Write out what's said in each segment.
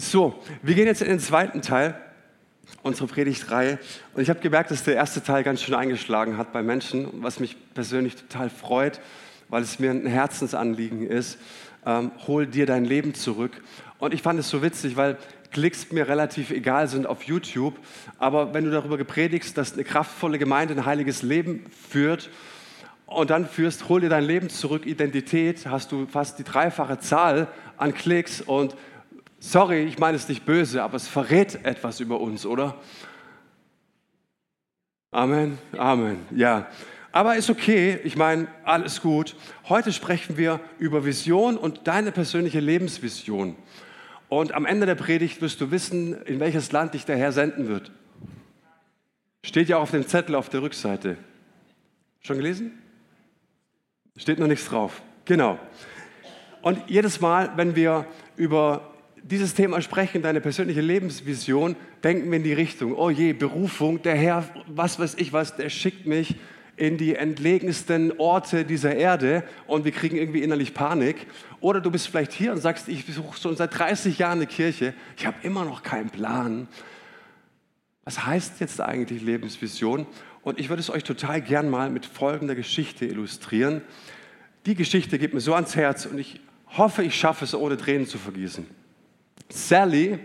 So, wir gehen jetzt in den zweiten Teil unserer Predigtreihe. Und ich habe gemerkt, dass der erste Teil ganz schön eingeschlagen hat bei Menschen, was mich persönlich total freut, weil es mir ein Herzensanliegen ist. Ähm, hol dir dein Leben zurück. Und ich fand es so witzig, weil Klicks mir relativ egal sind auf YouTube. Aber wenn du darüber gepredigst, dass eine kraftvolle Gemeinde ein heiliges Leben führt und dann führst, hol dir dein Leben zurück, Identität, hast du fast die dreifache Zahl an Klicks und Sorry, ich meine es nicht böse, aber es verrät etwas über uns, oder? Amen, Amen, ja. Aber ist okay, ich meine, alles gut. Heute sprechen wir über Vision und deine persönliche Lebensvision. Und am Ende der Predigt wirst du wissen, in welches Land dich der Herr senden wird. Steht ja auch auf dem Zettel auf der Rückseite. Schon gelesen? Steht noch nichts drauf. Genau. Und jedes Mal, wenn wir über dieses Thema sprechen, deine persönliche Lebensvision, denken wir in die Richtung, oh je, Berufung, der Herr, was weiß ich was, der schickt mich in die entlegensten Orte dieser Erde und wir kriegen irgendwie innerlich Panik. Oder du bist vielleicht hier und sagst, ich besuche schon seit 30 Jahren eine Kirche, ich habe immer noch keinen Plan. Was heißt jetzt eigentlich Lebensvision? Und ich würde es euch total gern mal mit folgender Geschichte illustrieren. Die Geschichte geht mir so ans Herz und ich hoffe, ich schaffe es, ohne Tränen zu vergießen. Sally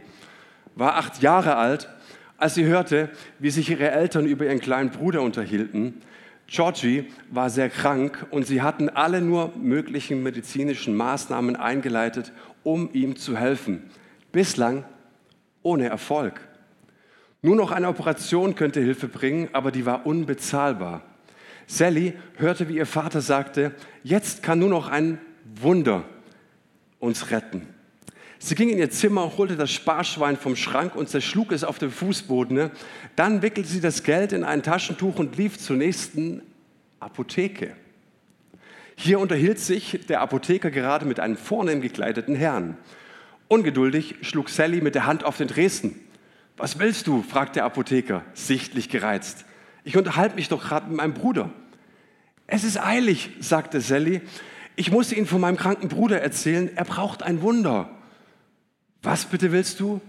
war acht Jahre alt, als sie hörte, wie sich ihre Eltern über ihren kleinen Bruder unterhielten. Georgie war sehr krank und sie hatten alle nur möglichen medizinischen Maßnahmen eingeleitet, um ihm zu helfen. Bislang ohne Erfolg. Nur noch eine Operation könnte Hilfe bringen, aber die war unbezahlbar. Sally hörte, wie ihr Vater sagte, jetzt kann nur noch ein Wunder uns retten. Sie ging in ihr Zimmer, holte das Sparschwein vom Schrank und zerschlug es auf dem Fußboden. Ne? Dann wickelte sie das Geld in ein Taschentuch und lief zur nächsten Apotheke. Hier unterhielt sich der Apotheker gerade mit einem vornehm gekleideten Herrn. Ungeduldig schlug Sally mit der Hand auf den Dresden. Was willst du? fragte der Apotheker, sichtlich gereizt. Ich unterhalte mich doch gerade mit meinem Bruder. Es ist eilig, sagte Sally. Ich muss Ihnen von meinem kranken Bruder erzählen. Er braucht ein Wunder. Was bitte willst du?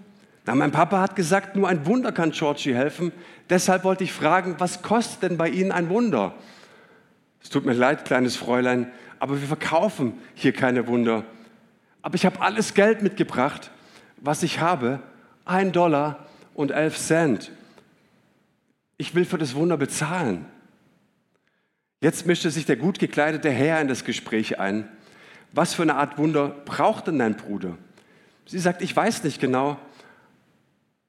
Na, mein Papa hat gesagt, nur ein Wunder kann Georgie helfen. Deshalb wollte ich fragen, was kostet denn bei Ihnen ein Wunder? Es tut mir leid, kleines Fräulein, aber wir verkaufen hier keine Wunder. Aber ich habe alles Geld mitgebracht, was ich habe. Ein Dollar und elf Cent. Ich will für das Wunder bezahlen. Jetzt mischte sich der gut gekleidete Herr in das Gespräch ein. Was für eine Art Wunder braucht denn dein Bruder? Sie sagt, ich weiß nicht genau.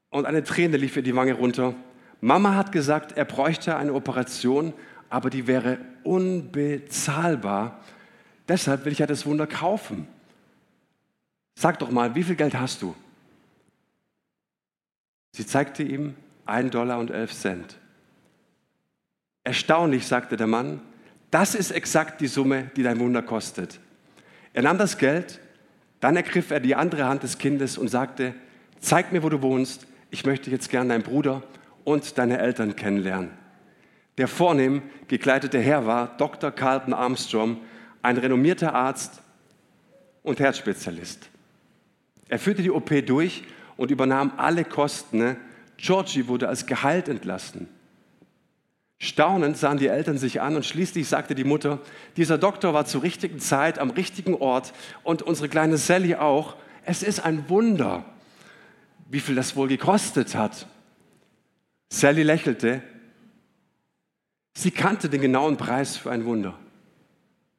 Und eine Träne lief ihr die Wange runter. Mama hat gesagt, er bräuchte eine Operation, aber die wäre unbezahlbar. Deshalb will ich ja das Wunder kaufen. Sag doch mal, wie viel Geld hast du? Sie zeigte ihm ein Dollar und elf Cent. Erstaunlich, sagte der Mann, das ist exakt die Summe, die dein Wunder kostet. Er nahm das Geld, dann ergriff er die andere Hand des Kindes und sagte, zeig mir, wo du wohnst. Ich möchte jetzt gern deinen Bruder und deine Eltern kennenlernen. Der vornehm gekleidete Herr war Dr. Carlton Armstrong, ein renommierter Arzt und Herzspezialist. Er führte die OP durch und übernahm alle Kosten. Georgie wurde als geheilt entlassen. Staunend sahen die Eltern sich an und schließlich sagte die Mutter, dieser Doktor war zur richtigen Zeit am richtigen Ort und unsere kleine Sally auch. Es ist ein Wunder, wie viel das wohl gekostet hat. Sally lächelte. Sie kannte den genauen Preis für ein Wunder.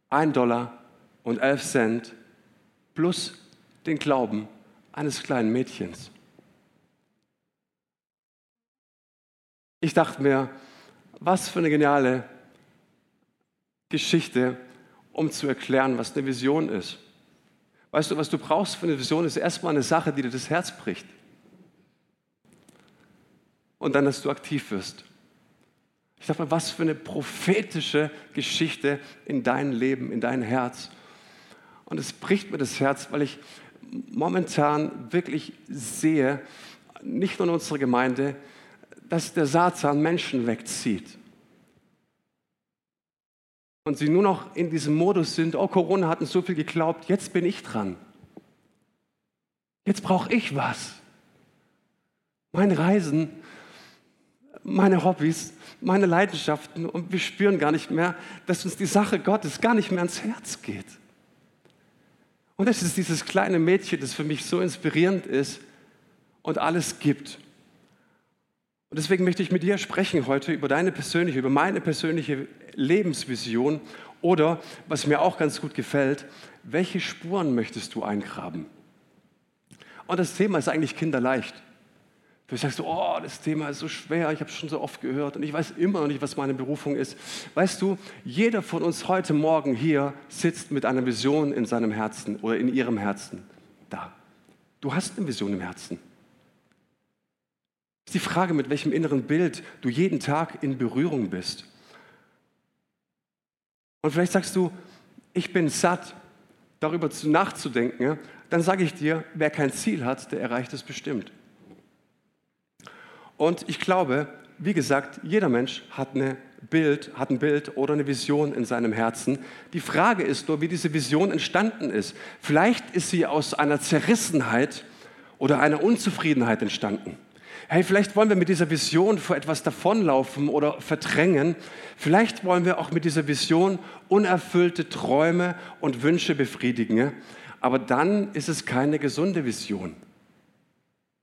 Ein Dollar und elf Cent plus den Glauben eines kleinen Mädchens. Ich dachte mir, was für eine geniale Geschichte, um zu erklären, was eine Vision ist. Weißt du, was du brauchst für eine Vision, ist erstmal eine Sache, die dir das Herz bricht. Und dann, dass du aktiv wirst. Ich dachte mal, was für eine prophetische Geschichte in dein Leben, in dein Herz. Und es bricht mir das Herz, weil ich momentan wirklich sehe, nicht nur in unserer Gemeinde, dass der Satan Menschen wegzieht. Und sie nur noch in diesem Modus sind, oh, Corona hat uns so viel geglaubt, jetzt bin ich dran. Jetzt brauche ich was. Mein Reisen, meine Hobbys, meine Leidenschaften und wir spüren gar nicht mehr, dass uns die Sache Gottes gar nicht mehr ans Herz geht. Und es ist dieses kleine Mädchen, das für mich so inspirierend ist und alles gibt. Und deswegen möchte ich mit dir sprechen heute über deine persönliche, über meine persönliche Lebensvision oder, was mir auch ganz gut gefällt, welche Spuren möchtest du eingraben? Und das Thema ist eigentlich kinderleicht. Du sagst, oh, das Thema ist so schwer, ich habe es schon so oft gehört und ich weiß immer noch nicht, was meine Berufung ist. Weißt du, jeder von uns heute Morgen hier sitzt mit einer Vision in seinem Herzen oder in ihrem Herzen. Da. Du hast eine Vision im Herzen. Ist die Frage, mit welchem inneren Bild du jeden Tag in Berührung bist. Und vielleicht sagst du, ich bin satt, darüber nachzudenken. Dann sage ich dir, wer kein Ziel hat, der erreicht es bestimmt. Und ich glaube, wie gesagt, jeder Mensch hat, eine Bild, hat ein Bild oder eine Vision in seinem Herzen. Die Frage ist nur, wie diese Vision entstanden ist. Vielleicht ist sie aus einer Zerrissenheit oder einer Unzufriedenheit entstanden. Hey, vielleicht wollen wir mit dieser Vision vor etwas davonlaufen oder verdrängen. Vielleicht wollen wir auch mit dieser Vision unerfüllte Träume und Wünsche befriedigen. Aber dann ist es keine gesunde Vision.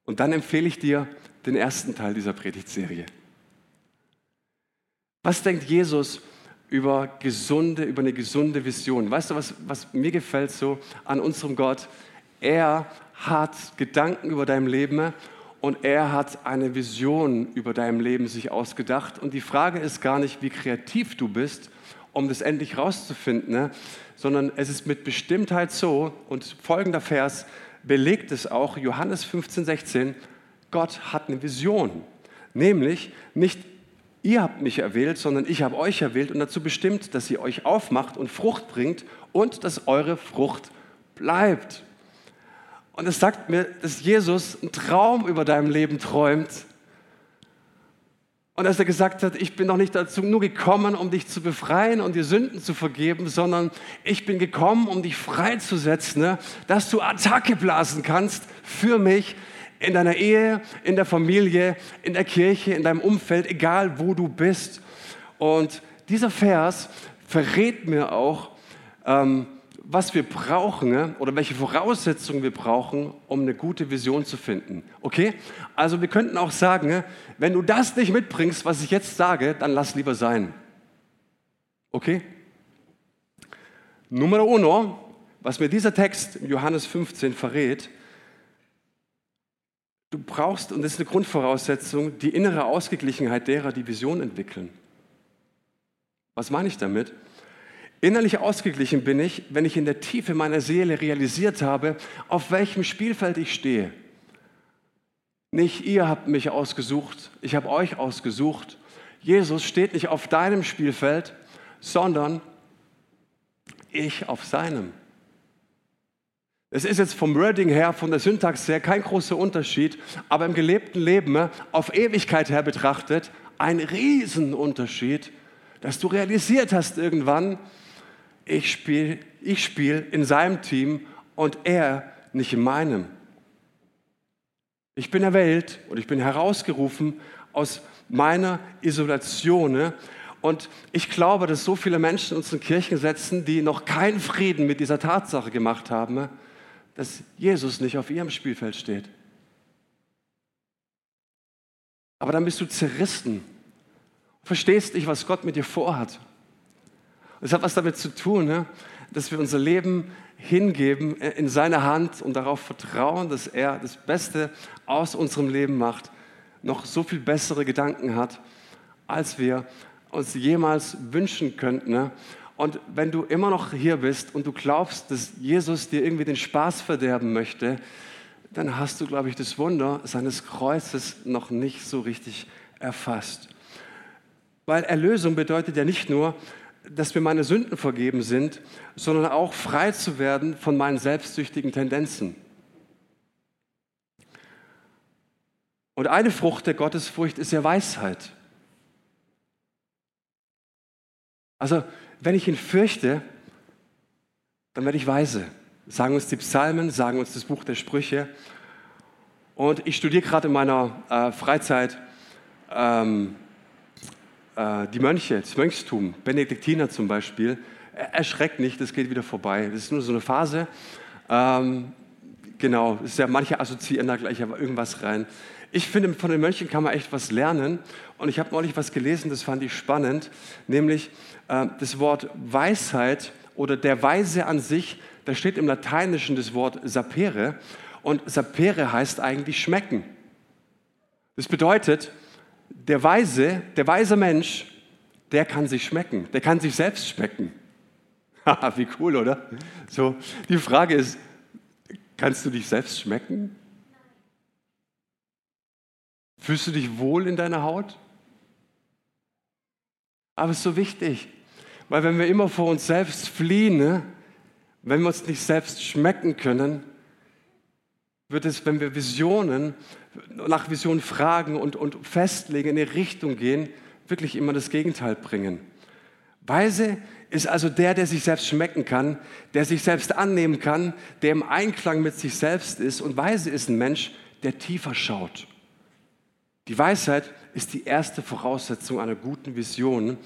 Und dann empfehle ich dir den ersten Teil dieser Predigtserie. Was denkt Jesus über gesunde, über eine gesunde Vision? Weißt du, was, was mir gefällt so an unserem Gott? Er hat Gedanken über dein Leben und er hat eine Vision über dein Leben sich ausgedacht. Und die Frage ist gar nicht, wie kreativ du bist, um das endlich rauszufinden, ne? sondern es ist mit Bestimmtheit so, und folgender Vers belegt es auch, Johannes 15, 16, Gott hat eine Vision. Nämlich nicht ihr habt mich erwählt, sondern ich habe euch erwählt und dazu bestimmt, dass ihr euch aufmacht und Frucht bringt und dass eure Frucht bleibt. Und es sagt mir, dass Jesus einen Traum über deinem Leben träumt. Und dass er gesagt hat, ich bin noch nicht dazu nur gekommen, um dich zu befreien und dir Sünden zu vergeben, sondern ich bin gekommen, um dich freizusetzen, ne? dass du Attacke blasen kannst für mich in deiner Ehe, in der Familie, in der Kirche, in deinem Umfeld, egal wo du bist. Und dieser Vers verrät mir auch, ähm, was wir brauchen ne, oder welche Voraussetzungen wir brauchen, um eine gute Vision zu finden. Okay? Also wir könnten auch sagen, ne, wenn du das nicht mitbringst, was ich jetzt sage, dann lass lieber sein. Okay? Nummer uno, was mir dieser Text Johannes 15 verrät, du brauchst, und das ist eine Grundvoraussetzung, die innere Ausgeglichenheit derer, die Vision entwickeln. Was meine ich damit? Innerlich ausgeglichen bin ich, wenn ich in der Tiefe meiner Seele realisiert habe, auf welchem Spielfeld ich stehe. Nicht ihr habt mich ausgesucht, ich habe euch ausgesucht. Jesus steht nicht auf deinem Spielfeld, sondern ich auf seinem. Es ist jetzt vom Wording her, von der Syntax her kein großer Unterschied, aber im gelebten Leben auf Ewigkeit her betrachtet ein Riesenunterschied, dass du realisiert hast irgendwann, ich spiele ich spiel in seinem Team und er nicht in meinem. Ich bin erwählt und ich bin herausgerufen aus meiner Isolation. Und ich glaube, dass so viele Menschen in unseren Kirchen sitzen, die noch keinen Frieden mit dieser Tatsache gemacht haben, dass Jesus nicht auf ihrem Spielfeld steht. Aber dann bist du zerrissen, verstehst nicht, was Gott mit dir vorhat. Es hat was damit zu tun, ne? dass wir unser Leben hingeben in seine Hand und darauf vertrauen, dass er das Beste aus unserem Leben macht, noch so viel bessere Gedanken hat, als wir uns jemals wünschen könnten. Ne? Und wenn du immer noch hier bist und du glaubst, dass Jesus dir irgendwie den Spaß verderben möchte, dann hast du, glaube ich, das Wunder seines Kreuzes noch nicht so richtig erfasst. Weil Erlösung bedeutet ja nicht nur, dass mir meine Sünden vergeben sind, sondern auch frei zu werden von meinen selbstsüchtigen Tendenzen. Und eine Frucht der Gottesfurcht ist ja Weisheit. Also, wenn ich ihn fürchte, dann werde ich weise. Sagen uns die Psalmen, sagen uns das Buch der Sprüche. Und ich studiere gerade in meiner äh, Freizeit ähm, äh, die Mönche, das Mönchstum, Benediktiner zum Beispiel. Erschreckt nicht, das geht wieder vorbei. Das ist nur so eine Phase. Ähm, genau, ist ja, manche assoziieren da gleich irgendwas rein. Ich finde, von den Mönchen kann man echt was lernen. Und ich habe neulich was gelesen, das fand ich spannend, nämlich äh, das Wort Weisheit oder der Weise an sich, da steht im Lateinischen das Wort sapere. Und sapere heißt eigentlich schmecken. Das bedeutet, der Weise, der weise Mensch, der kann sich schmecken, der kann sich selbst schmecken. Haha, wie cool, oder? So, die Frage ist, kannst du dich selbst schmecken? Fühlst du dich wohl in deiner Haut? Aber es ist so wichtig, weil wenn wir immer vor uns selbst fliehen, ne, wenn wir uns nicht selbst schmecken können, wird es, wenn wir Visionen, nach Visionen fragen und, und festlegen, in eine Richtung gehen, wirklich immer das Gegenteil bringen. Weise ist also der, der sich selbst schmecken kann, der sich selbst annehmen kann, der im Einklang mit sich selbst ist. Und weise ist ein Mensch, der tiefer schaut. Die Weisheit ist die erste Voraussetzung einer guten Vision.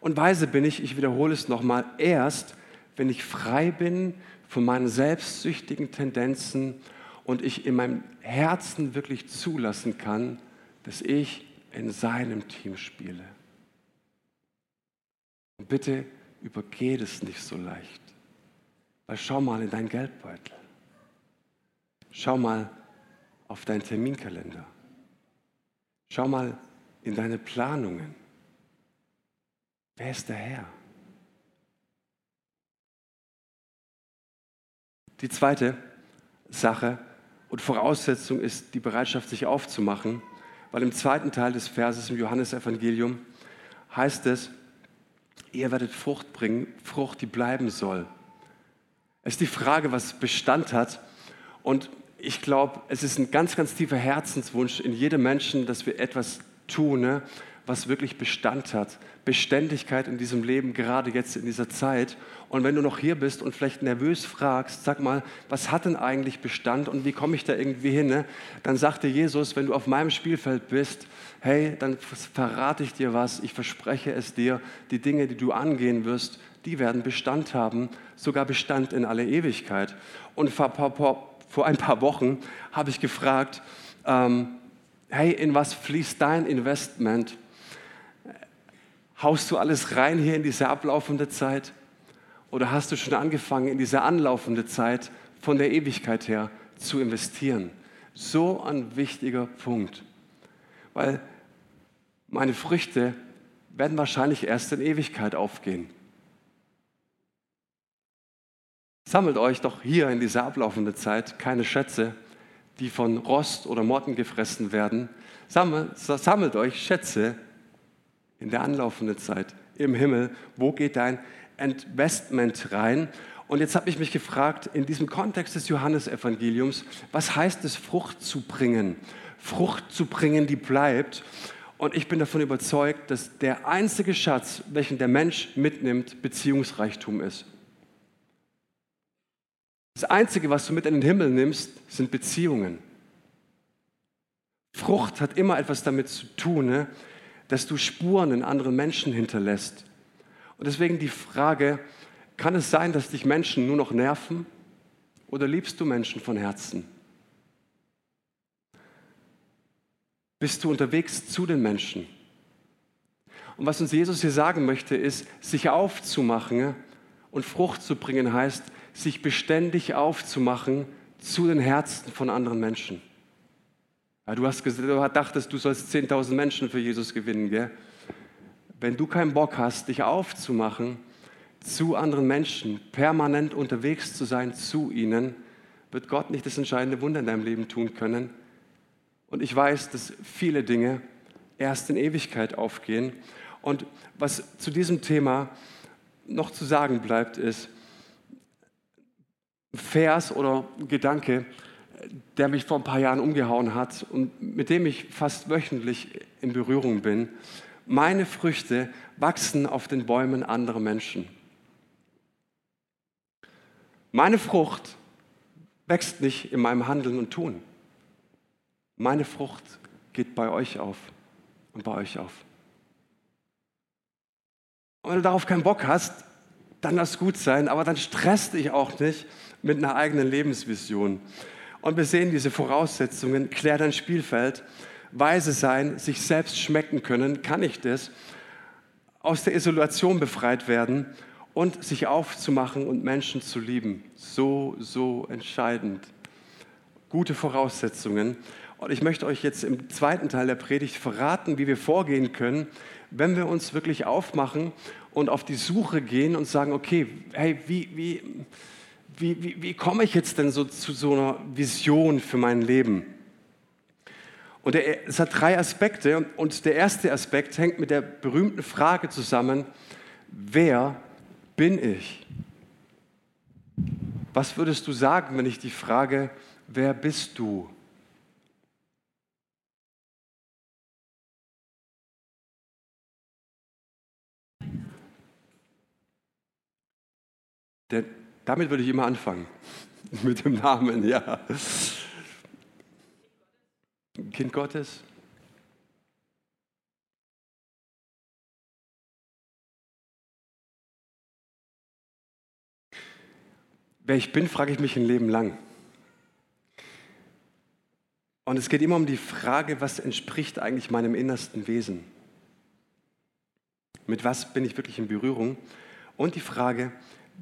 Und weise bin ich, ich wiederhole es nochmal, erst, wenn ich frei bin von meinen selbstsüchtigen Tendenzen und ich in meinem Herzen wirklich zulassen kann, dass ich in seinem Team spiele. Und bitte übergeht es nicht so leicht. Weil schau mal in deinen Geldbeutel. Schau mal auf deinen Terminkalender. Schau mal in deine Planungen. Wer ist der Herr? Die zweite Sache und Voraussetzung ist die Bereitschaft, sich aufzumachen, weil im zweiten Teil des Verses im Johannesevangelium heißt es, ihr werdet Frucht bringen, Frucht, die bleiben soll. Es ist die Frage, was Bestand hat. Und ich glaube, es ist ein ganz, ganz tiefer Herzenswunsch in jedem Menschen, dass wir etwas tun, ne, was wirklich Bestand hat. Beständigkeit in diesem Leben, gerade jetzt in dieser Zeit. Und wenn du noch hier bist und vielleicht nervös fragst, sag mal, was hat denn eigentlich Bestand und wie komme ich da irgendwie hin? Ne? Dann sagte Jesus, wenn du auf meinem Spielfeld bist, hey, dann verrate ich dir was, ich verspreche es dir, die Dinge, die du angehen wirst, die werden Bestand haben, sogar Bestand in alle Ewigkeit. Und vor, ein paar Wochen habe ich gefragt, ähm, hey, in was fließt dein Investment? Haust du alles rein hier in diese ablaufende Zeit? Oder hast du schon angefangen, in diese anlaufende Zeit von der Ewigkeit her zu investieren? So ein wichtiger Punkt. Weil meine Früchte werden wahrscheinlich erst in Ewigkeit aufgehen. Sammelt euch doch hier in dieser ablaufenden Zeit keine Schätze, die von Rost oder Motten gefressen werden. Sammelt, sammelt euch Schätze, in der anlaufenden Zeit im Himmel, wo geht dein Investment rein? Und jetzt habe ich mich gefragt, in diesem Kontext des Johannesevangeliums, was heißt es, Frucht zu bringen? Frucht zu bringen, die bleibt. Und ich bin davon überzeugt, dass der einzige Schatz, welchen der Mensch mitnimmt, Beziehungsreichtum ist. Das Einzige, was du mit in den Himmel nimmst, sind Beziehungen. Frucht hat immer etwas damit zu tun, ne? Dass du Spuren in anderen Menschen hinterlässt. Und deswegen die Frage, kann es sein, dass dich Menschen nur noch nerven oder liebst du Menschen von Herzen? Bist du unterwegs zu den Menschen? Und was uns Jesus hier sagen möchte, ist, sich aufzumachen und Frucht zu bringen heißt, sich beständig aufzumachen zu den Herzen von anderen Menschen. Ja, du hast gesagt, dachtest, du sollst 10.000 Menschen für Jesus gewinnen. Gell? Wenn du keinen Bock hast, dich aufzumachen, zu anderen Menschen, permanent unterwegs zu sein, zu ihnen, wird Gott nicht das entscheidende Wunder in deinem Leben tun können. Und ich weiß, dass viele Dinge erst in Ewigkeit aufgehen. Und was zu diesem Thema noch zu sagen bleibt, ist, Vers oder Gedanke, der mich vor ein paar Jahren umgehauen hat und mit dem ich fast wöchentlich in Berührung bin. Meine Früchte wachsen auf den Bäumen anderer Menschen. Meine Frucht wächst nicht in meinem Handeln und Tun. meine Frucht geht bei euch auf und bei euch auf. Und wenn du darauf keinen Bock hast, dann lass gut sein, aber dann stresst dich auch nicht mit einer eigenen Lebensvision. Und wir sehen diese Voraussetzungen, klär dein Spielfeld, weise sein, sich selbst schmecken können, kann ich das, aus der Isolation befreit werden und sich aufzumachen und Menschen zu lieben. So, so entscheidend. Gute Voraussetzungen. Und ich möchte euch jetzt im zweiten Teil der Predigt verraten, wie wir vorgehen können, wenn wir uns wirklich aufmachen und auf die Suche gehen und sagen, okay, hey, wie, wie, wie, wie, wie komme ich jetzt denn so zu so einer Vision für mein Leben? Und der, es hat drei Aspekte und der erste Aspekt hängt mit der berühmten Frage zusammen, wer bin ich? Was würdest du sagen, wenn ich die frage, wer bist du? Der, damit würde ich immer anfangen. Mit dem Namen, ja. Kind Gottes. Wer ich bin, frage ich mich ein Leben lang. Und es geht immer um die Frage, was entspricht eigentlich meinem innersten Wesen? Mit was bin ich wirklich in Berührung? Und die Frage,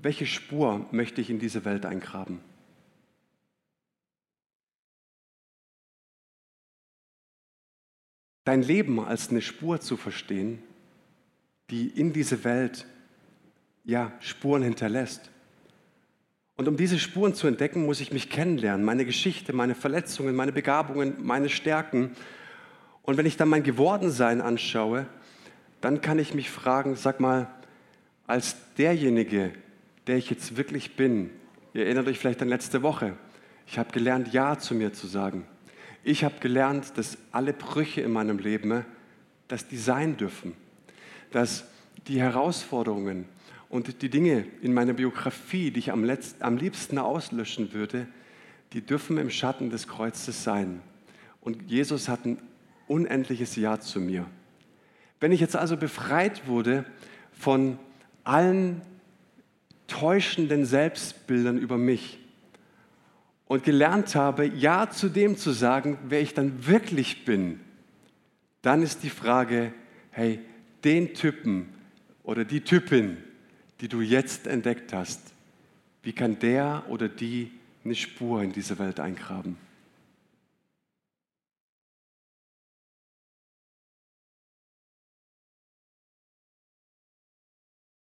welche Spur möchte ich in diese Welt eingraben? Dein Leben als eine Spur zu verstehen, die in diese Welt ja Spuren hinterlässt. Und um diese Spuren zu entdecken, muss ich mich kennenlernen, meine Geschichte, meine Verletzungen, meine Begabungen, meine Stärken. Und wenn ich dann mein Gewordensein anschaue, dann kann ich mich fragen, sag mal, als derjenige, der ich jetzt wirklich bin. Ihr erinnert euch vielleicht an letzte Woche. Ich habe gelernt, Ja zu mir zu sagen. Ich habe gelernt, dass alle Brüche in meinem Leben, dass die sein dürfen. Dass die Herausforderungen und die Dinge in meiner Biografie, die ich am, letzten, am liebsten auslöschen würde, die dürfen im Schatten des Kreuzes sein. Und Jesus hat ein unendliches Ja zu mir. Wenn ich jetzt also befreit wurde von allen täuschenden Selbstbildern über mich und gelernt habe, Ja zu dem zu sagen, wer ich dann wirklich bin, dann ist die Frage, hey, den Typen oder die Typin, die du jetzt entdeckt hast, wie kann der oder die eine Spur in diese Welt eingraben?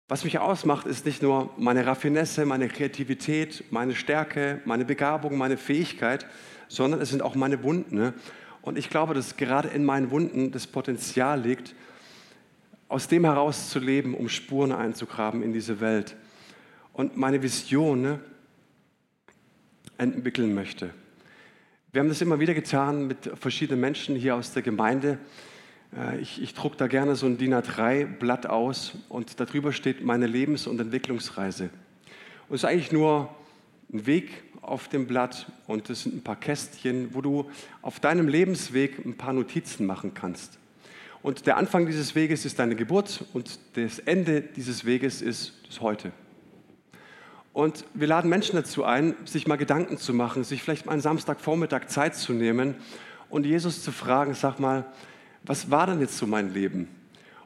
Was mich ausmacht, ist nicht nur meine Raffinesse, meine Kreativität, meine Stärke, meine Begabung, meine Fähigkeit, sondern es sind auch meine Wunden. Ne? Und ich glaube, dass gerade in meinen Wunden das Potenzial liegt, aus dem heraus zu leben, um Spuren einzugraben in diese Welt. Und meine Vision ne, entwickeln möchte. Wir haben das immer wieder getan mit verschiedenen Menschen hier aus der Gemeinde. Äh, ich, ich drucke da gerne so ein DIN A3-Blatt aus und darüber steht meine Lebens- und Entwicklungsreise. Und es ist eigentlich nur ein Weg auf dem Blatt und es sind ein paar Kästchen, wo du auf deinem Lebensweg ein paar Notizen machen kannst. Und der Anfang dieses Weges ist deine Geburt und das Ende dieses Weges ist das Heute. Und wir laden Menschen dazu ein, sich mal Gedanken zu machen, sich vielleicht mal einen Samstagvormittag Zeit zu nehmen und Jesus zu fragen, sag mal, was war denn jetzt so mein Leben?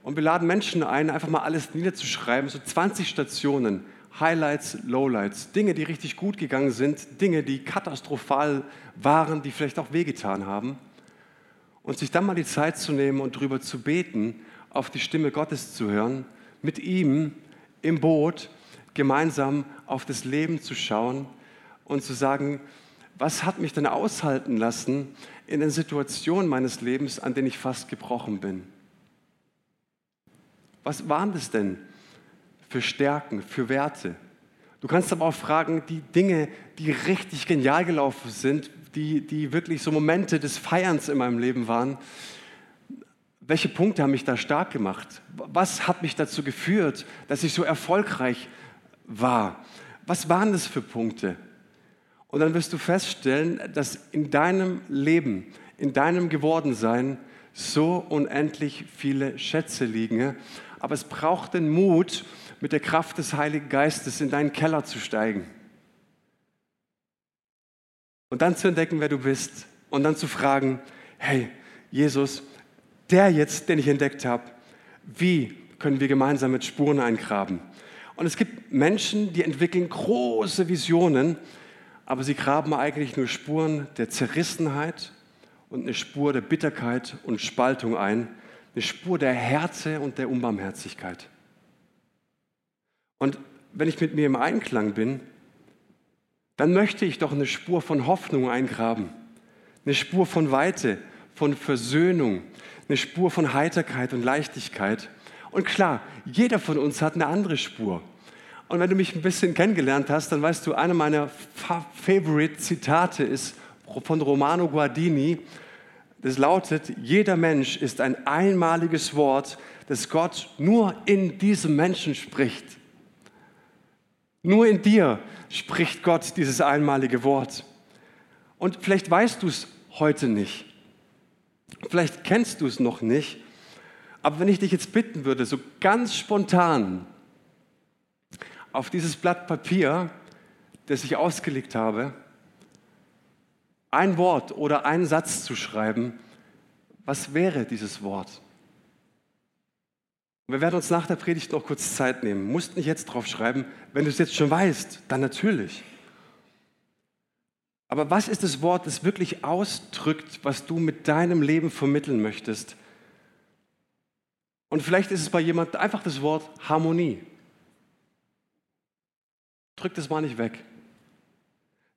Und wir laden Menschen ein, einfach mal alles niederzuschreiben, so 20 Stationen, Highlights, Lowlights, Dinge, die richtig gut gegangen sind, Dinge, die katastrophal waren, die vielleicht auch wehgetan haben. Und sich dann mal die Zeit zu nehmen und darüber zu beten, auf die Stimme Gottes zu hören, mit ihm im Boot gemeinsam auf das Leben zu schauen und zu sagen, was hat mich denn aushalten lassen in den Situationen meines Lebens, an denen ich fast gebrochen bin? Was waren das denn für Stärken, für Werte? Du kannst aber auch fragen, die Dinge, die richtig genial gelaufen sind, die, die wirklich so Momente des Feierns in meinem Leben waren, welche Punkte haben mich da stark gemacht? Was hat mich dazu geführt, dass ich so erfolgreich war? Was waren das für Punkte? Und dann wirst du feststellen, dass in deinem Leben, in deinem Gewordensein so unendlich viele Schätze liegen. Aber es braucht den Mut, mit der Kraft des Heiligen Geistes in deinen Keller zu steigen. Und dann zu entdecken, wer du bist. Und dann zu fragen, hey, Jesus, der jetzt, den ich entdeckt habe, wie können wir gemeinsam mit Spuren eingraben? Und es gibt Menschen, die entwickeln große Visionen, aber sie graben eigentlich nur Spuren der Zerrissenheit und eine Spur der Bitterkeit und Spaltung ein, eine Spur der Härte und der Unbarmherzigkeit. Und wenn ich mit mir im Einklang bin, dann möchte ich doch eine Spur von Hoffnung eingraben, eine Spur von Weite, von Versöhnung, eine Spur von Heiterkeit und Leichtigkeit. Und klar, jeder von uns hat eine andere Spur. Und wenn du mich ein bisschen kennengelernt hast, dann weißt du, eine meiner Favorite Zitate ist von Romano Guardini. Das lautet, jeder Mensch ist ein einmaliges Wort, das Gott nur in diesem Menschen spricht. Nur in dir spricht Gott dieses einmalige Wort. Und vielleicht weißt du es heute nicht. Vielleicht kennst du es noch nicht. Aber wenn ich dich jetzt bitten würde, so ganz spontan auf dieses Blatt Papier, das ich ausgelegt habe, ein Wort oder einen Satz zu schreiben, was wäre dieses Wort? wir werden uns nach der Predigt noch kurz Zeit nehmen. Musst nicht jetzt drauf schreiben. Wenn du es jetzt schon weißt, dann natürlich. Aber was ist das Wort, das wirklich ausdrückt, was du mit deinem Leben vermitteln möchtest? Und vielleicht ist es bei jemand einfach das Wort Harmonie. Drück das mal nicht weg.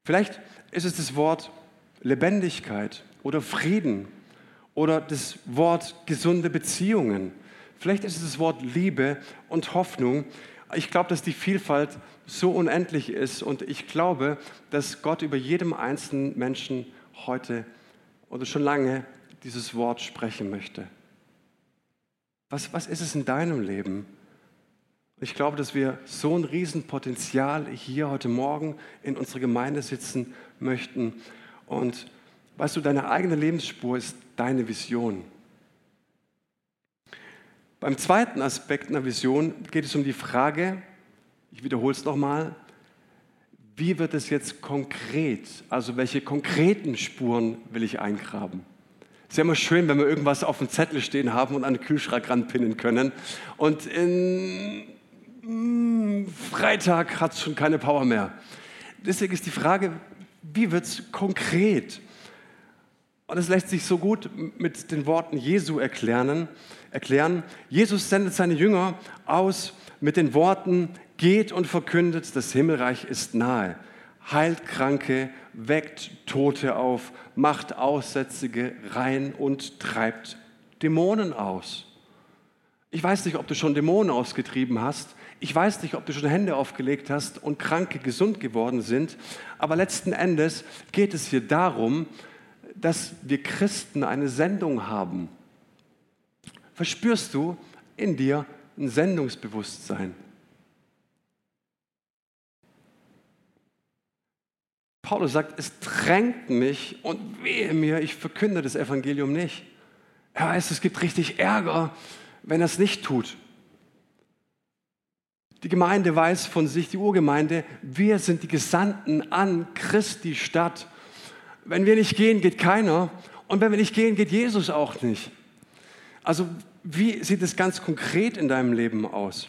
Vielleicht ist es das Wort Lebendigkeit oder Frieden oder das Wort gesunde Beziehungen. Vielleicht ist es das Wort Liebe und Hoffnung. Ich glaube, dass die Vielfalt so unendlich ist und ich glaube, dass Gott über jedem einzelnen Menschen heute oder schon lange dieses Wort sprechen möchte. Was, was ist es in deinem Leben? Ich glaube, dass wir so ein Riesenpotenzial hier heute Morgen in unserer Gemeinde sitzen möchten. Und weißt du, deine eigene Lebensspur ist deine Vision. Beim zweiten Aspekt einer Vision geht es um die Frage, ich wiederhole es nochmal, wie wird es jetzt konkret? Also welche konkreten Spuren will ich eingraben? Es ist ja immer schön, wenn wir irgendwas auf dem Zettel stehen haben und an den Kühlschrank ranpinnen können. Und in hm, Freitag hat es schon keine Power mehr. Deswegen ist die Frage, wie wird es konkret? Und es lässt sich so gut mit den Worten Jesu erklären. erklären. Jesus sendet seine Jünger aus mit den Worten, geht und verkündet, das Himmelreich ist nahe. Heilt Kranke, weckt Tote auf, macht Aussätzige rein und treibt Dämonen aus. Ich weiß nicht, ob du schon Dämonen ausgetrieben hast, ich weiß nicht, ob du schon Hände aufgelegt hast und Kranke gesund geworden sind, aber letzten Endes geht es hier darum, dass wir Christen eine Sendung haben. Verspürst du in dir ein Sendungsbewusstsein? Paulus sagt, es drängt mich und wehe mir, ich verkünde das Evangelium nicht. Er weiß, es gibt richtig Ärger, wenn er es nicht tut. Die Gemeinde weiß von sich, die Urgemeinde, wir sind die Gesandten an Christi Stadt. Wenn wir nicht gehen, geht keiner. Und wenn wir nicht gehen, geht Jesus auch nicht. Also wie sieht es ganz konkret in deinem Leben aus?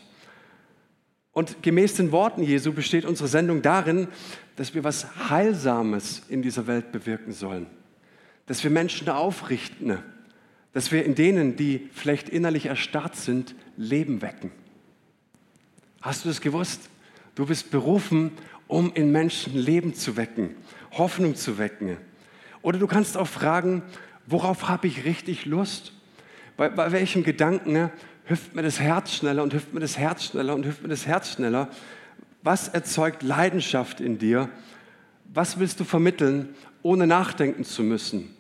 Und gemäß den Worten Jesu besteht unsere Sendung darin, dass wir was Heilsames in dieser Welt bewirken sollen. Dass wir Menschen aufrichten. Dass wir in denen, die vielleicht innerlich erstarrt sind, Leben wecken. Hast du es gewusst? Du bist berufen, um in Menschen Leben zu wecken, Hoffnung zu wecken. Oder du kannst auch fragen, worauf habe ich richtig Lust? Bei, bei welchem Gedanken ne, hüpft mir das Herz schneller und hüpft mir das Herz schneller und hüpft mir das Herz schneller? Was erzeugt Leidenschaft in dir? Was willst du vermitteln, ohne nachdenken zu müssen?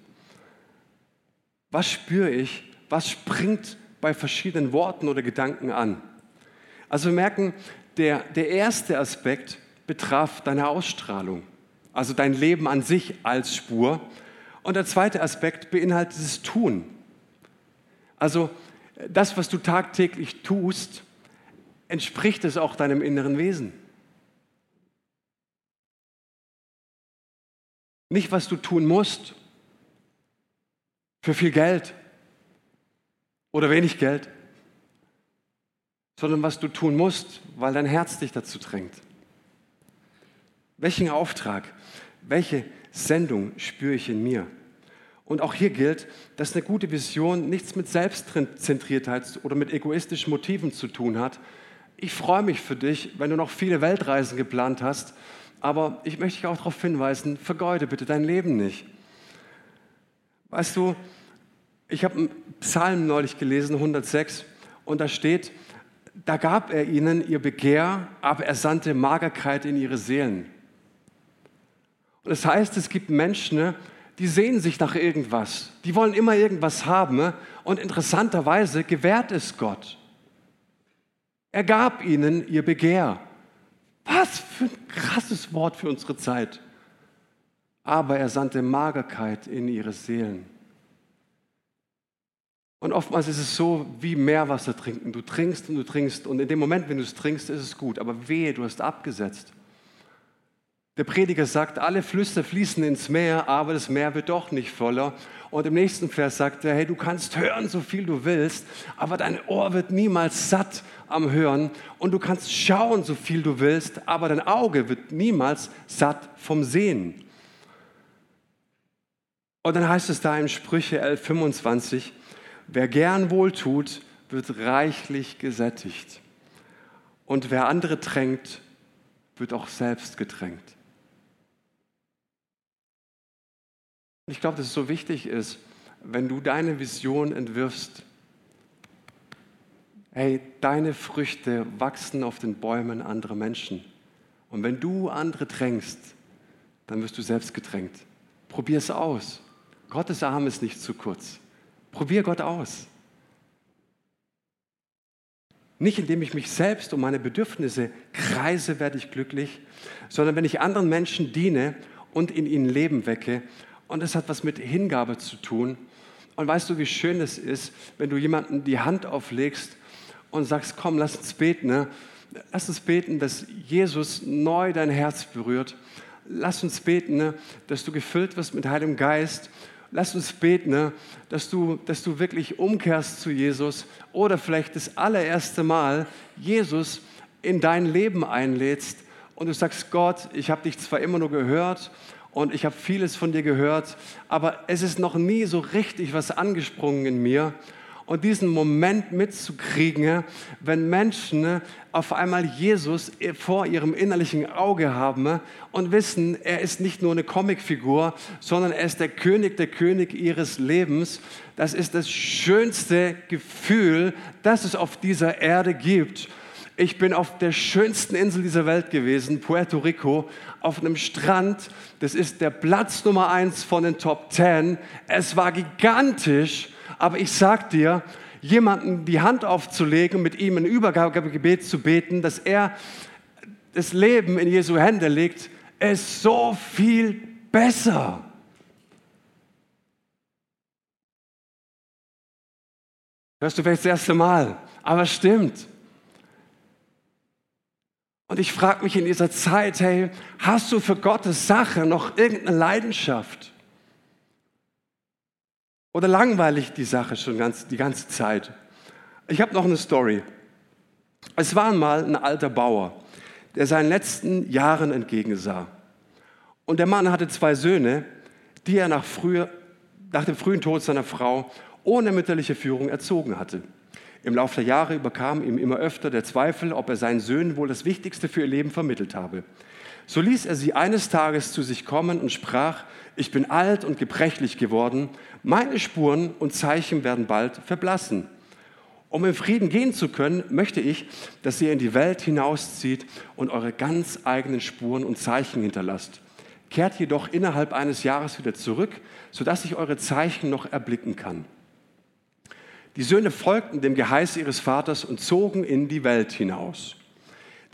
Was spüre ich? Was springt bei verschiedenen Worten oder Gedanken an? Also wir merken, der, der erste Aspekt betraf deine Ausstrahlung, also dein Leben an sich als Spur. Und der zweite Aspekt beinhaltet das Tun. Also das, was du tagtäglich tust, entspricht es auch deinem inneren Wesen. Nicht, was du tun musst für viel Geld oder wenig Geld, sondern was du tun musst, weil dein Herz dich dazu drängt. Welchen Auftrag, welche Sendung spüre ich in mir? Und auch hier gilt, dass eine gute Vision nichts mit Selbstzentriertheit oder mit egoistischen Motiven zu tun hat. Ich freue mich für dich, wenn du noch viele Weltreisen geplant hast, aber ich möchte dich auch darauf hinweisen, vergeude bitte dein Leben nicht. Weißt du, ich habe einen Psalm neulich gelesen, 106, und da steht, da gab er ihnen ihr Begehr, aber er sandte Magerkeit in ihre Seelen. Und das heißt, es gibt Menschen, ne, die sehen sich nach irgendwas. Die wollen immer irgendwas haben. Ne, und interessanterweise gewährt es Gott. Er gab ihnen ihr Begehr. Was für ein krasses Wort für unsere Zeit. Aber er sandte Magerkeit in ihre Seelen. Und oftmals ist es so wie Meerwasser trinken. Du trinkst und du trinkst und in dem Moment, wenn du es trinkst, ist es gut. Aber wehe, du hast abgesetzt. Der Prediger sagt, alle Flüsse fließen ins Meer, aber das Meer wird doch nicht voller. Und im nächsten Vers sagt er, hey, du kannst hören, so viel du willst, aber dein Ohr wird niemals satt am Hören. Und du kannst schauen, so viel du willst, aber dein Auge wird niemals satt vom Sehen. Und dann heißt es da in Sprüche 11, 25, wer gern wohl tut, wird reichlich gesättigt. Und wer andere drängt, wird auch selbst gedrängt. Ich glaube, dass es so wichtig ist, wenn du deine Vision entwirfst, hey, deine Früchte wachsen auf den Bäumen anderer Menschen. Und wenn du andere drängst, dann wirst du selbst gedrängt. Probier es aus. Gottes Arm ist nicht zu kurz. Probier Gott aus. Nicht indem ich mich selbst um meine Bedürfnisse kreise, werde ich glücklich, sondern wenn ich anderen Menschen diene und in ihnen Leben wecke und es hat was mit Hingabe zu tun. Und weißt du, wie schön es ist, wenn du jemandem die Hand auflegst und sagst, komm, lass uns beten. Ne? Lass uns beten, dass Jesus neu dein Herz berührt. Lass uns beten, ne? dass du gefüllt wirst mit Heiligem Geist. Lass uns beten, ne? dass, du, dass du wirklich umkehrst zu Jesus oder vielleicht das allererste Mal Jesus in dein Leben einlädst und du sagst, Gott, ich habe dich zwar immer nur gehört und ich habe vieles von dir gehört, aber es ist noch nie so richtig was angesprungen in mir. Und diesen Moment mitzukriegen, wenn Menschen auf einmal Jesus vor ihrem innerlichen Auge haben und wissen, er ist nicht nur eine Comicfigur, sondern er ist der König, der König ihres Lebens. Das ist das schönste Gefühl, das es auf dieser Erde gibt. Ich bin auf der schönsten Insel dieser Welt gewesen, Puerto Rico, auf einem Strand. Das ist der Platz Nummer eins von den Top Ten. Es war gigantisch, aber ich sag dir, jemanden die Hand aufzulegen, mit ihm ein Übergabegebet zu beten, dass er das Leben in Jesu Hände legt, ist so viel besser. Hörst du vielleicht das erste Mal, aber stimmt. Und ich frage mich in dieser Zeit, hey, hast du für Gottes Sache noch irgendeine Leidenschaft? Oder langweilig die Sache schon ganz, die ganze Zeit? Ich habe noch eine Story. Es war einmal ein alter Bauer, der seinen letzten Jahren entgegensah. Und der Mann hatte zwei Söhne, die er nach, früher, nach dem frühen Tod seiner Frau ohne mütterliche Führung erzogen hatte. Im Laufe der Jahre überkam ihm immer öfter der Zweifel, ob er seinen Söhnen wohl das Wichtigste für ihr Leben vermittelt habe. So ließ er sie eines Tages zu sich kommen und sprach, ich bin alt und gebrechlich geworden, meine Spuren und Zeichen werden bald verblassen. Um in Frieden gehen zu können, möchte ich, dass ihr in die Welt hinauszieht und eure ganz eigenen Spuren und Zeichen hinterlasst. Kehrt jedoch innerhalb eines Jahres wieder zurück, sodass ich eure Zeichen noch erblicken kann. Die Söhne folgten dem Geheiß ihres Vaters und zogen in die Welt hinaus.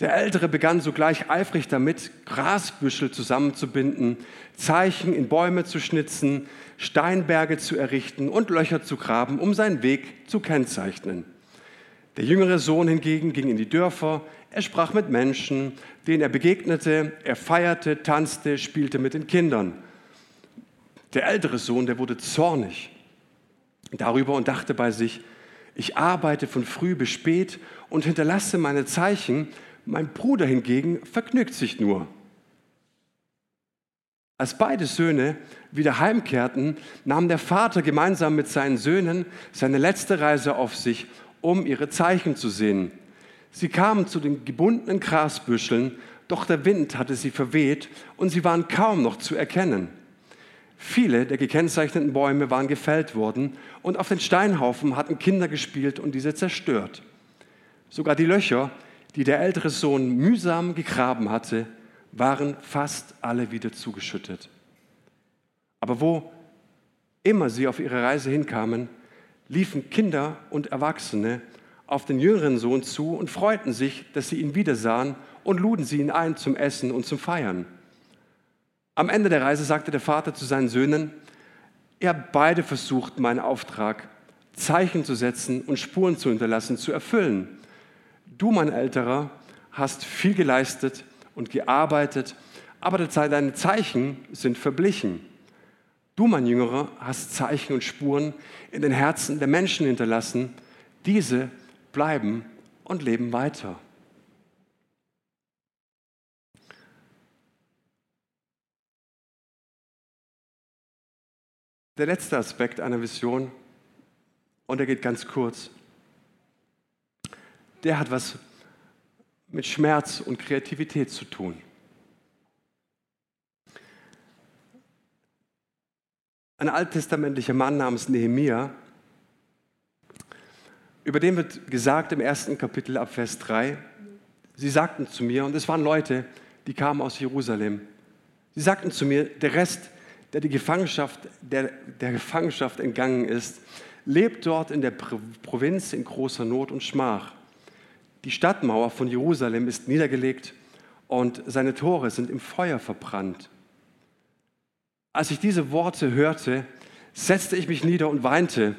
Der Ältere begann sogleich eifrig damit, Grasbüschel zusammenzubinden, Zeichen in Bäume zu schnitzen, Steinberge zu errichten und Löcher zu graben, um seinen Weg zu kennzeichnen. Der jüngere Sohn hingegen ging in die Dörfer, er sprach mit Menschen, denen er begegnete, er feierte, tanzte, spielte mit den Kindern. Der ältere Sohn, der wurde zornig darüber und dachte bei sich, ich arbeite von früh bis spät und hinterlasse meine Zeichen, mein Bruder hingegen vergnügt sich nur. Als beide Söhne wieder heimkehrten, nahm der Vater gemeinsam mit seinen Söhnen seine letzte Reise auf sich, um ihre Zeichen zu sehen. Sie kamen zu den gebundenen Grasbüscheln, doch der Wind hatte sie verweht und sie waren kaum noch zu erkennen. Viele der gekennzeichneten Bäume waren gefällt worden und auf den Steinhaufen hatten Kinder gespielt und diese zerstört. Sogar die Löcher, die der ältere Sohn mühsam gegraben hatte, waren fast alle wieder zugeschüttet. Aber wo immer sie auf ihre Reise hinkamen, liefen Kinder und Erwachsene auf den jüngeren Sohn zu und freuten sich, dass sie ihn wiedersahen und luden sie ihn ein zum Essen und zum Feiern. Am Ende der Reise sagte der Vater zu seinen Söhnen, ihr habt beide versucht, meinen Auftrag, Zeichen zu setzen und Spuren zu hinterlassen, zu erfüllen. Du, mein Älterer, hast viel geleistet und gearbeitet, aber deine Zeichen sind verblichen. Du, mein Jüngerer, hast Zeichen und Spuren in den Herzen der Menschen hinterlassen. Diese bleiben und leben weiter. Der letzte Aspekt einer Vision, und der geht ganz kurz, der hat was mit Schmerz und Kreativität zu tun. Ein alttestamentlicher Mann namens Nehemia, über den wird gesagt im ersten Kapitel ab Vers 3, sie sagten zu mir, und es waren Leute, die kamen aus Jerusalem, sie sagten zu mir, der Rest der die Gefangenschaft, der, der Gefangenschaft entgangen ist, lebt dort in der Provinz in großer Not und Schmach. Die Stadtmauer von Jerusalem ist niedergelegt und seine Tore sind im Feuer verbrannt. Als ich diese Worte hörte, setzte ich mich nieder und weinte.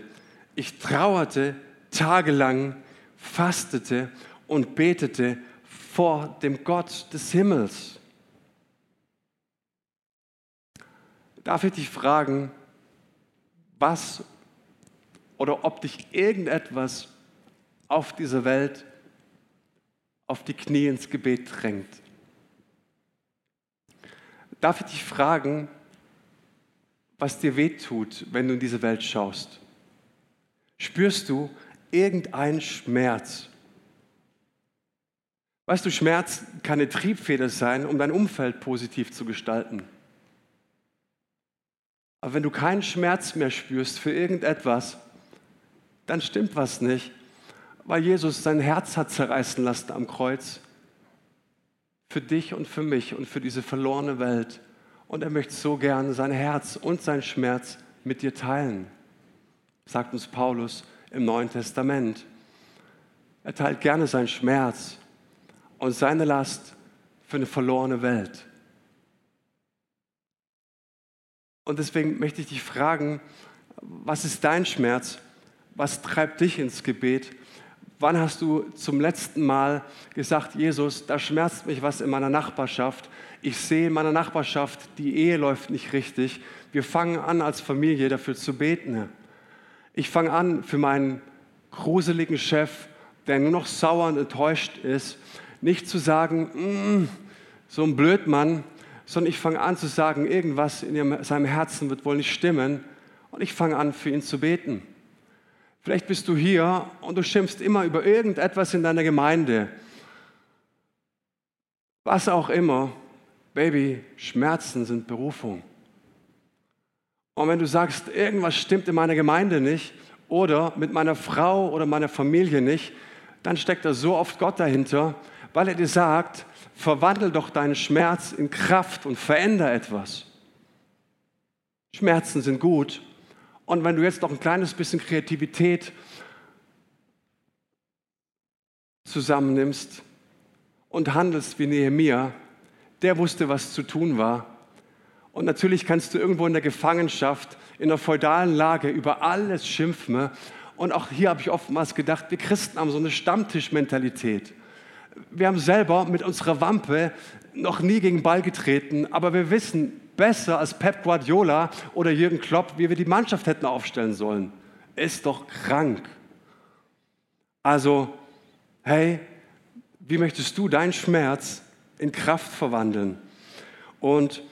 Ich trauerte tagelang, fastete und betete vor dem Gott des Himmels. darf ich dich fragen, was oder ob dich irgendetwas auf dieser Welt auf die Knie ins Gebet drängt. Darf ich dich fragen, was dir wehtut, wenn du in diese Welt schaust? Spürst du irgendeinen Schmerz? Weißt du, Schmerz kann eine Triebfeder sein, um dein Umfeld positiv zu gestalten. Aber wenn du keinen Schmerz mehr spürst für irgendetwas, dann stimmt was nicht, weil Jesus sein Herz hat zerreißen lassen am Kreuz. Für dich und für mich und für diese verlorene Welt. Und er möchte so gern sein Herz und sein Schmerz mit dir teilen, sagt uns Paulus im Neuen Testament. Er teilt gerne seinen Schmerz und seine Last für eine verlorene Welt. Und deswegen möchte ich dich fragen, was ist dein Schmerz? Was treibt dich ins Gebet? Wann hast du zum letzten Mal gesagt, Jesus, da schmerzt mich was in meiner Nachbarschaft. Ich sehe in meiner Nachbarschaft, die Ehe läuft nicht richtig. Wir fangen an, als Familie dafür zu beten. Ich fange an, für meinen gruseligen Chef, der nur noch sauer und enttäuscht ist, nicht zu sagen, mm, so ein Blödmann, sondern ich fange an zu sagen, irgendwas in seinem Herzen wird wohl nicht stimmen und ich fange an, für ihn zu beten. Vielleicht bist du hier und du schimpfst immer über irgendetwas in deiner Gemeinde. Was auch immer, Baby, Schmerzen sind Berufung. Und wenn du sagst, irgendwas stimmt in meiner Gemeinde nicht oder mit meiner Frau oder meiner Familie nicht, dann steckt da so oft Gott dahinter, weil er dir sagt, verwandel doch deinen Schmerz in Kraft und veränder etwas. Schmerzen sind gut. Und wenn du jetzt noch ein kleines bisschen Kreativität zusammennimmst und handelst wie Nehemia, der wusste, was zu tun war. Und natürlich kannst du irgendwo in der Gefangenschaft in einer feudalen Lage über alles schimpfen. Und auch hier habe ich oftmals gedacht, wir Christen haben so eine Stammtischmentalität. Wir haben selber mit unserer Wampe noch nie gegen Ball getreten, aber wir wissen besser als Pep Guardiola oder Jürgen Klopp, wie wir die Mannschaft hätten aufstellen sollen. Ist doch krank. Also, hey, wie möchtest du deinen Schmerz in Kraft verwandeln? Und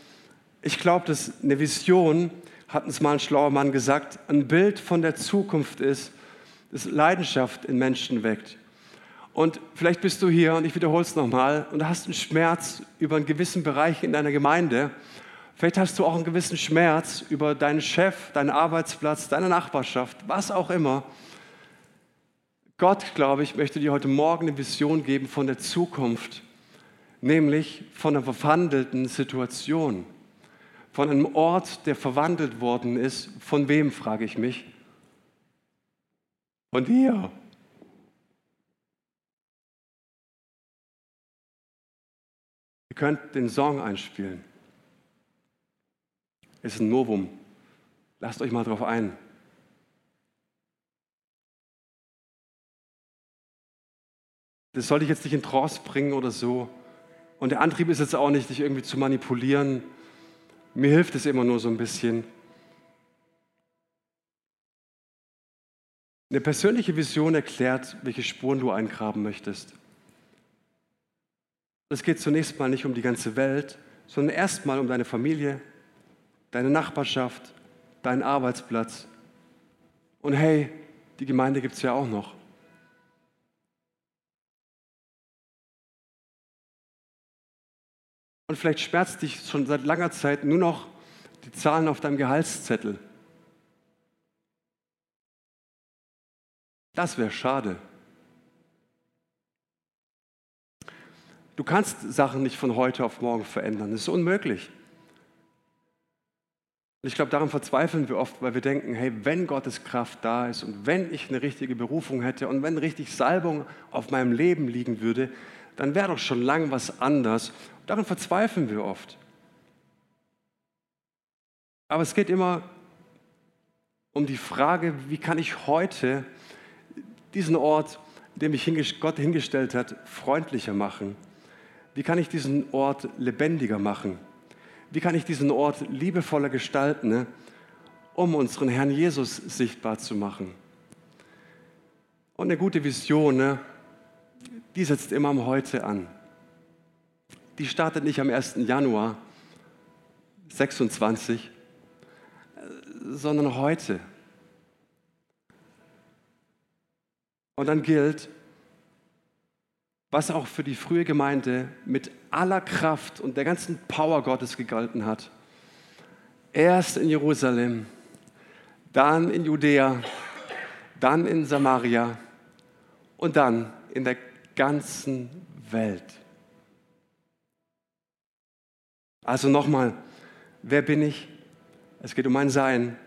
ich glaube, dass eine Vision, hat uns mal ein schlauer Mann gesagt, ein Bild von der Zukunft ist, das Leidenschaft in Menschen weckt. Und vielleicht bist du hier, und ich wiederhole es nochmal, und hast einen Schmerz über einen gewissen Bereich in deiner Gemeinde. Vielleicht hast du auch einen gewissen Schmerz über deinen Chef, deinen Arbeitsplatz, deine Nachbarschaft, was auch immer. Gott, glaube ich, möchte dir heute Morgen eine Vision geben von der Zukunft, nämlich von einer verwandelten Situation, von einem Ort, der verwandelt worden ist. Von wem, frage ich mich? Von dir. Ihr könnt den Song einspielen. Es ist ein Novum. Lasst euch mal drauf ein. Das soll ich jetzt nicht in Trance bringen oder so. Und der Antrieb ist jetzt auch nicht, dich irgendwie zu manipulieren. Mir hilft es immer nur so ein bisschen. Eine persönliche Vision erklärt, welche Spuren du eingraben möchtest. Es geht zunächst mal nicht um die ganze Welt, sondern erstmal um deine Familie, deine Nachbarschaft, deinen Arbeitsplatz. Und hey, die Gemeinde gibt es ja auch noch. Und vielleicht schmerzt dich schon seit langer Zeit nur noch die Zahlen auf deinem Gehaltszettel. Das wäre schade. Du kannst Sachen nicht von heute auf morgen verändern. Das ist unmöglich. Und ich glaube, daran verzweifeln wir oft, weil wir denken, hey, wenn Gottes Kraft da ist und wenn ich eine richtige Berufung hätte und wenn richtig Salbung auf meinem Leben liegen würde, dann wäre doch schon lang was anders. Daran verzweifeln wir oft. Aber es geht immer um die Frage, wie kann ich heute diesen Ort, den mich Gott hingestellt hat, freundlicher machen? Wie kann ich diesen Ort lebendiger machen? Wie kann ich diesen Ort liebevoller gestalten, ne, um unseren Herrn Jesus sichtbar zu machen? Und eine gute Vision, ne, die setzt immer am Heute an. Die startet nicht am 1. Januar 26, sondern heute. Und dann gilt, was auch für die frühe Gemeinde mit aller Kraft und der ganzen Power Gottes gegolten hat. Erst in Jerusalem, dann in Judäa, dann in Samaria und dann in der ganzen Welt. Also nochmal, wer bin ich? Es geht um mein Sein.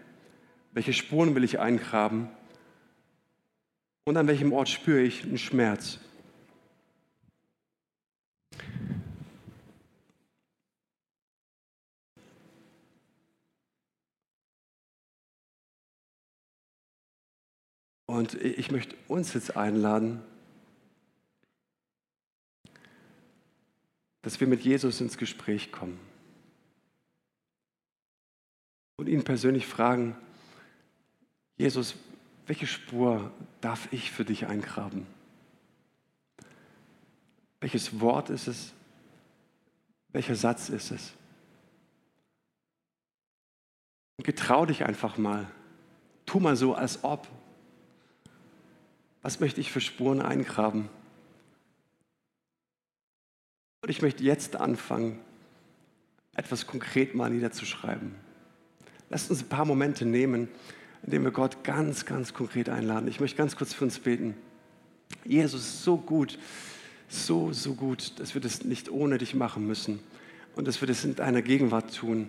Welche Spuren will ich eingraben? Und an welchem Ort spüre ich einen Schmerz? Und ich möchte uns jetzt einladen, dass wir mit Jesus ins Gespräch kommen und ihn persönlich fragen, Jesus, welche Spur darf ich für dich eingraben? Welches Wort ist es? Welcher Satz ist es? Und getrau dich einfach mal. Tu mal so, als ob. Was möchte ich für Spuren eingraben? Und ich möchte jetzt anfangen, etwas konkret mal niederzuschreiben. Lasst uns ein paar Momente nehmen, in denen wir Gott ganz, ganz konkret einladen. Ich möchte ganz kurz für uns beten. Jesus, so gut, so, so gut, dass wir das nicht ohne dich machen müssen und dass wir das in deiner Gegenwart tun.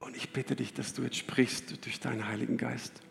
Und ich bitte dich, dass du jetzt sprichst durch deinen Heiligen Geist.